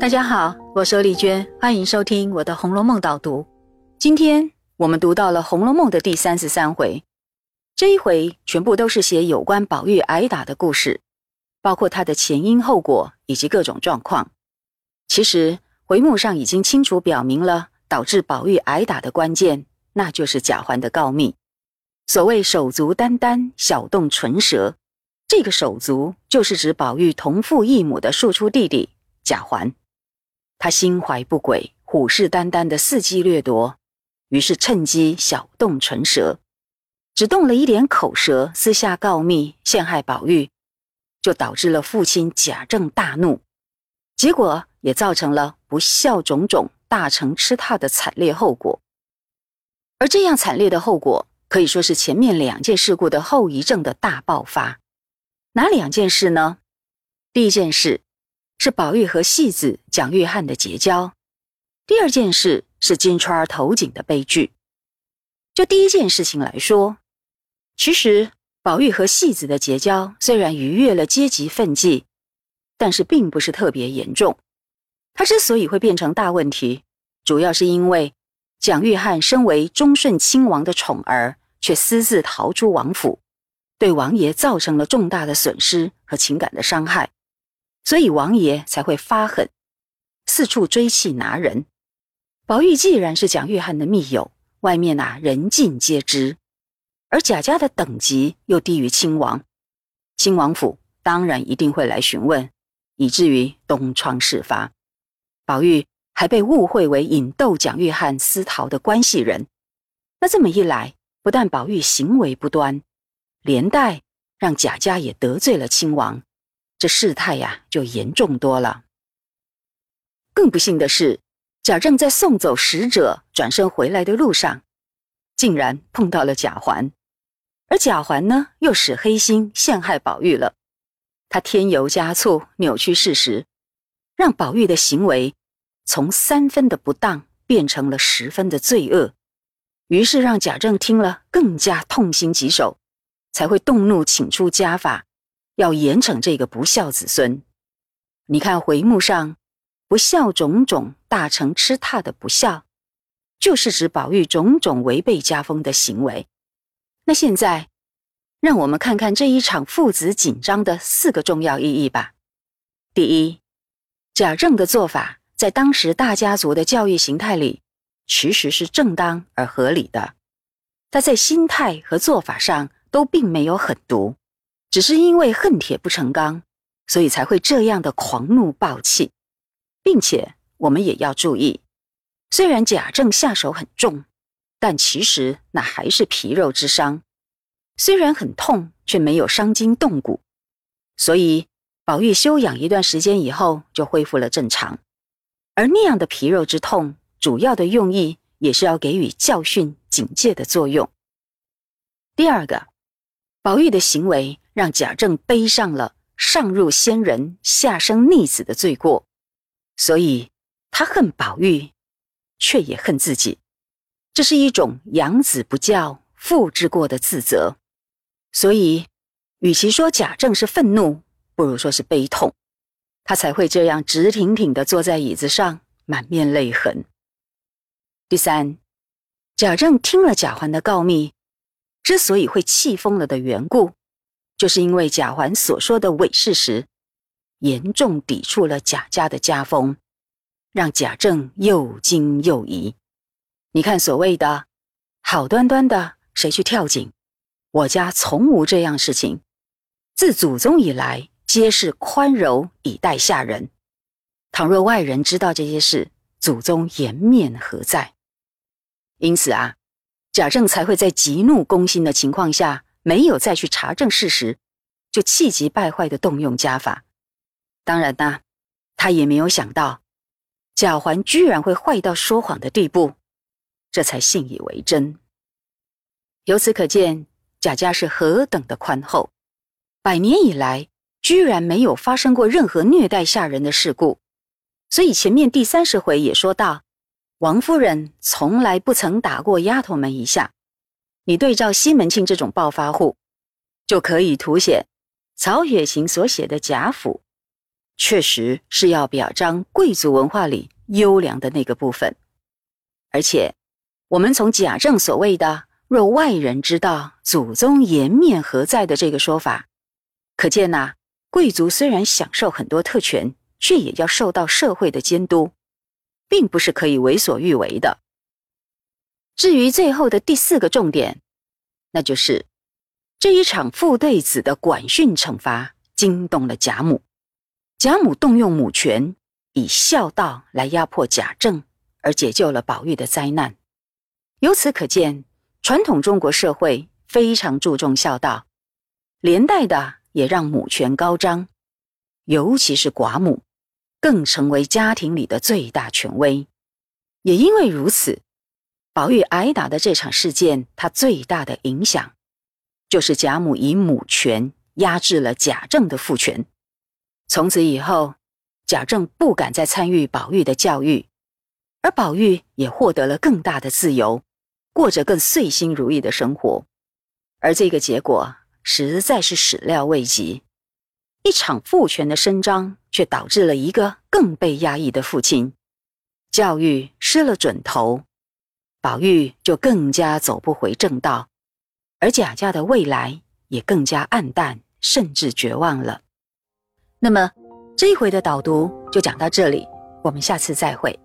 大家好，我是丽娟，欢迎收听我的《红楼梦》导读。今天我们读到了《红楼梦》的第三十三回，这一回全部都是写有关宝玉挨打的故事，包括他的前因后果以及各种状况。其实回目上已经清楚表明了导致宝玉挨打的关键，那就是贾环的告密。所谓手足眈眈，小动唇舌，这个手足就是指宝玉同父异母的庶出弟弟贾环。他心怀不轨，虎视眈眈的伺机掠夺，于是趁机小动唇舌，只动了一点口舌，私下告密陷害宝玉，就导致了父亲贾政大怒，结果也造成了不孝种种大成吃踏的惨烈后果。而这样惨烈的后果，可以说是前面两件事故的后遗症的大爆发。哪两件事呢？第一件事。是宝玉和戏子蒋玉菡的结交。第二件事是金钏儿投井的悲剧。就第一件事情来说，其实宝玉和戏子的结交虽然逾越了阶级分际，但是并不是特别严重。他之所以会变成大问题，主要是因为蒋玉菡身为忠顺亲王的宠儿，却私自逃出王府，对王爷造成了重大的损失和情感的伤害。所以王爷才会发狠，四处追气拿人。宝玉既然是蒋玉菡的密友，外面呐人尽皆知，而贾家的等级又低于亲王，亲王府当然一定会来询问，以至于东窗事发。宝玉还被误会为引逗蒋玉菡私逃的关系人，那这么一来，不但宝玉行为不端，连带让贾家也得罪了亲王。这事态呀，就严重多了。更不幸的是，贾政在送走使者、转身回来的路上，竟然碰到了贾环，而贾环呢，又使黑心陷害宝玉了。他添油加醋，扭曲事实，让宝玉的行为从三分的不当变成了十分的罪恶。于是让贾政听了更加痛心疾首，才会动怒，请出家法。要严惩这个不孝子孙。你看回目上“不孝种种，大成吃踏”的不孝，就是指宝玉种种违背家风的行为。那现在，让我们看看这一场父子紧张的四个重要意义吧。第一，贾政的做法在当时大家族的教育形态里，其实是正当而合理的。他在心态和做法上都并没有狠毒。只是因为恨铁不成钢，所以才会这样的狂怒暴气，并且我们也要注意，虽然贾政下手很重，但其实那还是皮肉之伤，虽然很痛，却没有伤筋动骨，所以宝玉休养一段时间以后就恢复了正常，而那样的皮肉之痛，主要的用意也是要给予教训警戒的作用。第二个，宝玉的行为。让贾政背上了上入仙人、下生逆子的罪过，所以他恨宝玉，却也恨自己。这是一种养子不教、父之过的自责。所以，与其说贾政是愤怒，不如说是悲痛，他才会这样直挺挺的坐在椅子上，满面泪痕。第三，贾政听了贾环的告密，之所以会气疯了的缘故。就是因为贾环所说的伪事实，严重抵触了贾家的家风，让贾政又惊又疑。你看，所谓的好端端的谁去跳井，我家从无这样事情。自祖宗以来，皆是宽柔以待下人。倘若外人知道这些事，祖宗颜面何在？因此啊，贾政才会在极怒攻心的情况下。没有再去查证事实，就气急败坏的动用家法。当然呐，他也没有想到贾环居然会坏到说谎的地步，这才信以为真。由此可见，贾家是何等的宽厚，百年以来居然没有发生过任何虐待下人的事故。所以前面第三十回也说到，王夫人从来不曾打过丫头们一下。你对照西门庆这种暴发户，就可以凸显曹雪芹所写的贾府，确实是要表彰贵族文化里优良的那个部分。而且，我们从贾政所谓的“若外人知道祖宗颜面何在”的这个说法，可见呐，贵族虽然享受很多特权，却也要受到社会的监督，并不是可以为所欲为的。至于最后的第四个重点，那就是这一场父对子的管训惩罚惊动了贾母。贾母动用母权，以孝道来压迫贾政，而解救了宝玉的灾难。由此可见，传统中国社会非常注重孝道，连带的也让母权高涨，尤其是寡母，更成为家庭里的最大权威。也因为如此，宝玉挨打的这场事件，它最大的影响，就是贾母以母权压制了贾政的父权。从此以后，贾政不敢再参与宝玉的教育，而宝玉也获得了更大的自由，过着更遂心如意的生活。而这个结果实在是始料未及，一场父权的伸张，却导致了一个更被压抑的父亲，教育失了准头，宝玉就更加走不回正道，而贾家的未来也更加暗淡，甚至绝望了。那么，这一回的导读就讲到这里，我们下次再会。